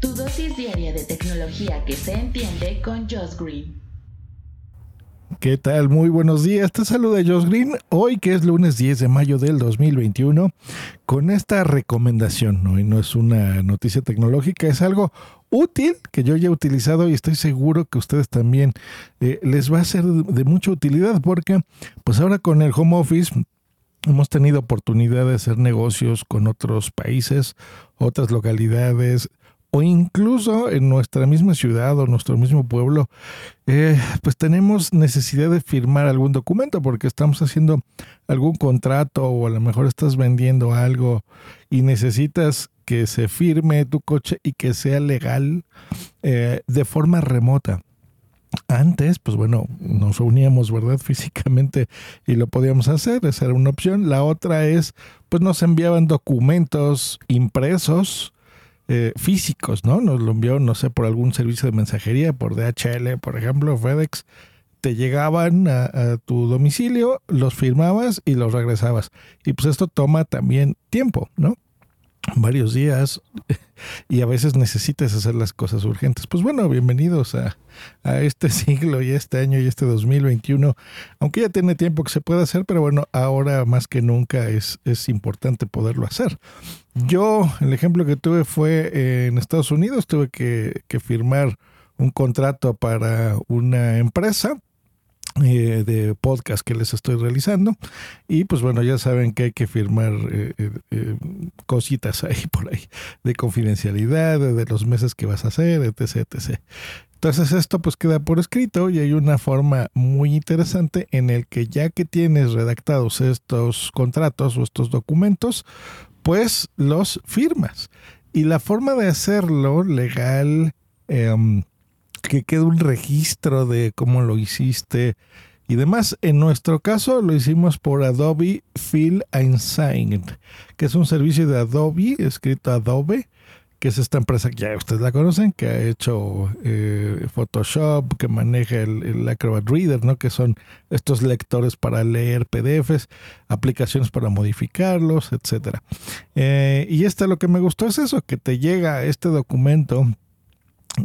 Tu dosis diaria de tecnología que se entiende con Josh Green. ¿Qué tal? Muy buenos días. Te saluda Josh Green. Hoy que es lunes 10 de mayo del 2021 con esta recomendación. Hoy no es una noticia tecnológica, es algo útil que yo ya he utilizado y estoy seguro que ustedes también eh, les va a ser de mucha utilidad porque pues ahora con el home office hemos tenido oportunidad de hacer negocios con otros países, otras localidades, o incluso en nuestra misma ciudad o nuestro mismo pueblo, eh, pues tenemos necesidad de firmar algún documento porque estamos haciendo algún contrato o a lo mejor estás vendiendo algo y necesitas que se firme tu coche y que sea legal eh, de forma remota. Antes, pues bueno, nos reuníamos, ¿verdad? Físicamente y lo podíamos hacer, esa era una opción. La otra es, pues nos enviaban documentos impresos, eh, físicos, ¿no? Nos lo envió, no sé, por algún servicio de mensajería, por DHL, por ejemplo, FedEx. Te llegaban a, tu domicilio, los firmabas y los regresabas. Y pues esto toma también tiempo, ¿no? Varios días y a veces necesitas hacer las cosas urgentes. Pues bueno, bienvenidos a, a, este siglo y este año y este 2021, aunque ya tiene tiempo que se puede hacer, pero bueno, ahora más que nunca es, es importante poderlo hacer. Yo, el ejemplo que tuve fue en Estados Unidos, tuve que, que firmar un contrato para una empresa eh, de podcast que les estoy realizando. Y pues bueno, ya saben que hay que firmar eh, eh, cositas ahí por ahí de confidencialidad, de, los meses que vas a hacer, etc, etc. Entonces esto pues queda por escrito y hay una forma muy interesante en el que ya que tienes redactados estos contratos o estos documentos, pues los firmas. Y la forma de hacerlo legal, em, que quede un registro de cómo lo hiciste y demás. En nuestro caso lo hicimos por Adobe Fill Sign, que es un servicio de Adobe, escrito Adobe, que es esta empresa que ya ustedes la conocen, que ha hecho eh, Photoshop, que maneja el, Acrobat Reader, ¿no? que son estos lectores para leer PDFs, aplicaciones para modificarlos, etc. Eh, y este lo que me gustó es eso, que te llega este documento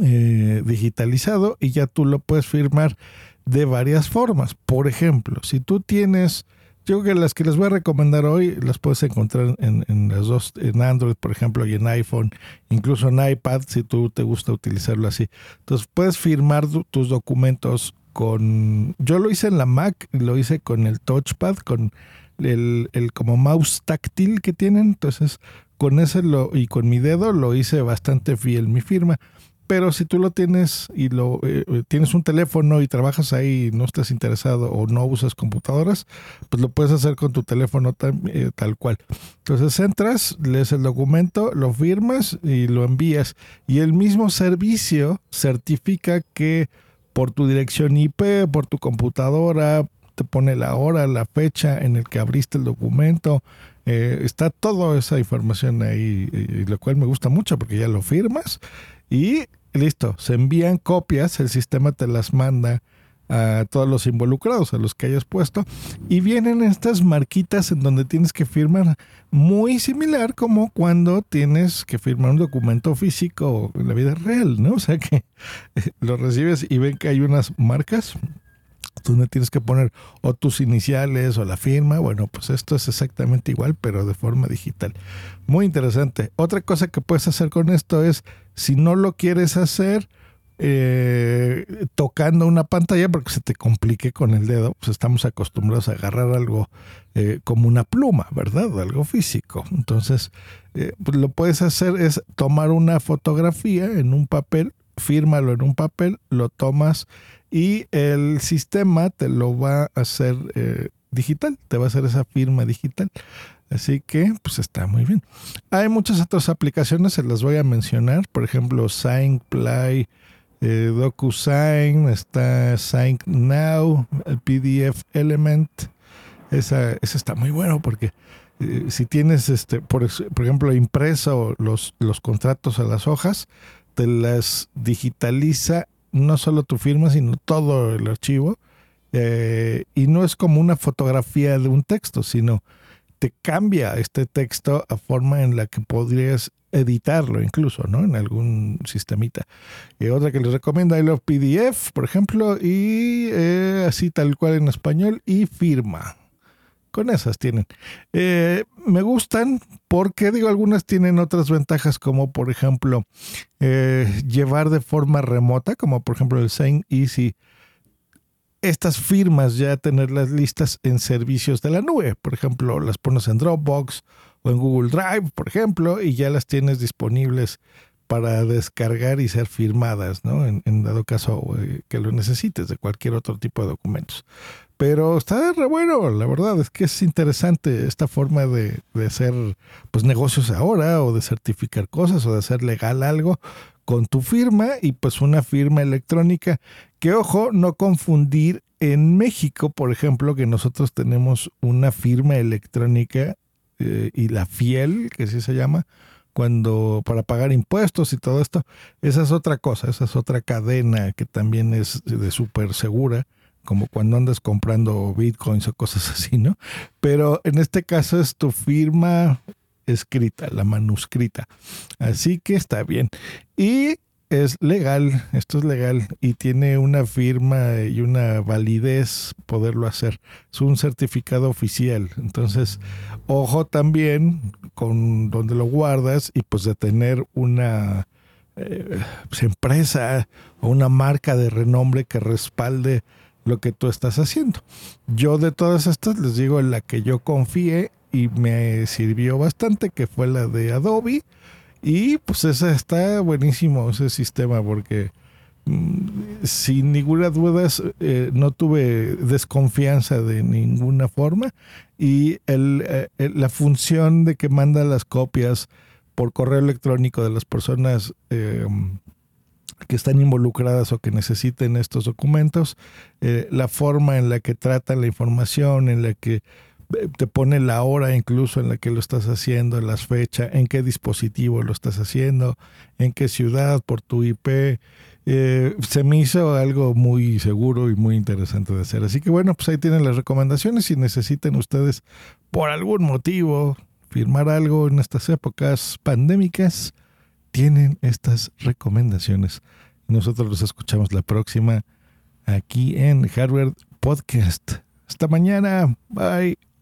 eh, digitalizado y ya tú lo puedes firmar de varias formas. Por ejemplo, si tú tienes, yo creo que las que les voy a recomendar hoy las puedes encontrar en, las dos, en Android, por ejemplo, y en iPhone, incluso en iPad, si tú te gusta utilizarlo así. Entonces puedes firmar tus documentos con, yo lo hice en la Mac, lo hice con el touchpad, con el, el como mouse táctil que tienen. Entonces, con ese lo, y con mi dedo lo hice bastante fiel mi firma. Pero si tú lo tienes y lo eh, eh, tienes un teléfono y trabajas ahí y no estás interesado o no usas computadoras, pues lo puedes hacer con tu teléfono eh, tal cual. Entonces entras, lees el documento, lo firmas y lo envías. Y el mismo servicio certifica que por tu dirección IP, por tu computadora, te pone la hora, la fecha en el que abriste el documento. está toda esa información ahí, y lo cual me gusta mucho porque ya lo firmas y listo, se envían copias, el sistema te las manda a todos los involucrados, a los que hayas puesto, y vienen estas marquitas en donde tienes que firmar, muy similar como cuando tienes que firmar un documento físico en la vida real, ¿no? O sea que lo recibes y ven que hay unas marcas tú no tienes que poner o tus iniciales o la firma. Bueno, pues esto es exactamente igual, pero de forma digital. Muy interesante. Otra cosa que puedes hacer con esto es, si no lo quieres hacer eh, tocando una pantalla, porque se te complique con el dedo, pues estamos acostumbrados a agarrar algo eh, como una pluma, ¿verdad? Algo físico. Entonces, eh, pues lo puedes hacer es tomar una fotografía en un papel, fírmalo en un papel, lo tomas y el sistema te lo va a hacer eh, digital, te va a hacer esa firma digital. Así que, pues está muy bien. Hay muchas otras aplicaciones, se las voy a mencionar. Por ejemplo, SignPlay, eh, DocuSign, está Sign Now, el PDF Element. Esa, esa está muy bueno porque eh, si tienes, este, por, por ejemplo, impreso los, los contratos a las hojas, te las digitaliza no solo tu firma, sino todo el archivo. Eh, y no es como una fotografía de un texto, sino te cambia este texto a forma en la que podrías editarlo incluso, ¿no? En algún sistemita. Y otra que les recomiendo, I Love PDF, por ejemplo, y eh, así tal cual en español, y firma. Con esas tienen. Eh, me gustan porque, digo, algunas tienen otras ventajas, como por ejemplo, eh, llevar de forma remota, como por ejemplo el Same Easy estas firmas ya tenerlas listas en servicios de la nube. Por ejemplo, las pones en Dropbox o en Google Drive, por ejemplo, y ya las tienes disponibles para descargar y ser firmadas, ¿no? En, dado caso eh, que lo necesites de cualquier otro tipo de documentos. Pero está re bueno, la verdad es que es interesante esta forma de, de hacer pues negocios ahora o de certificar cosas o de hacer legal algo con tu firma y pues una firma electrónica que ojo, no confundir en México, por ejemplo, que nosotros tenemos una firma electrónica eh, y la fiel, que así se llama, cuando para pagar impuestos y todo esto, esa es otra cosa, esa es otra cadena que también es de súper segura, como cuando andas comprando bitcoins o cosas así, ¿no? Pero en este caso es tu firma escrita, la manuscrita. Así que está bien. Y es legal, esto es legal y tiene una firma y una validez poderlo hacer. Es un certificado oficial. Entonces, ojo también con donde lo guardas y pues de tener una eh, pues, empresa o una marca de renombre que respalde lo que tú estás haciendo. Yo de todas estas les digo en la que yo confié y me sirvió bastante, que fue la de Adobe. Y pues esa está buenísimo ese sistema porque mm, sin ninguna duda eh, no tuve desconfianza de ninguna forma. Y eh, la función de que manda las copias por correo electrónico de las personas eh, que están involucradas o que necesiten estos documentos, la forma en la que tratan la información, en la que te pone la hora incluso en la que lo estás haciendo, las fechas, en qué dispositivo lo estás haciendo, en qué ciudad, por tu IP. Eh, se me hizo algo muy seguro y muy interesante de hacer. Así que bueno, pues ahí tienen las recomendaciones. Si necesitan ustedes por algún motivo firmar algo en estas épocas pandémicas, tienen estas recomendaciones. Nosotros los escuchamos la próxima aquí en Hardware Podcast. Hasta mañana. Bye.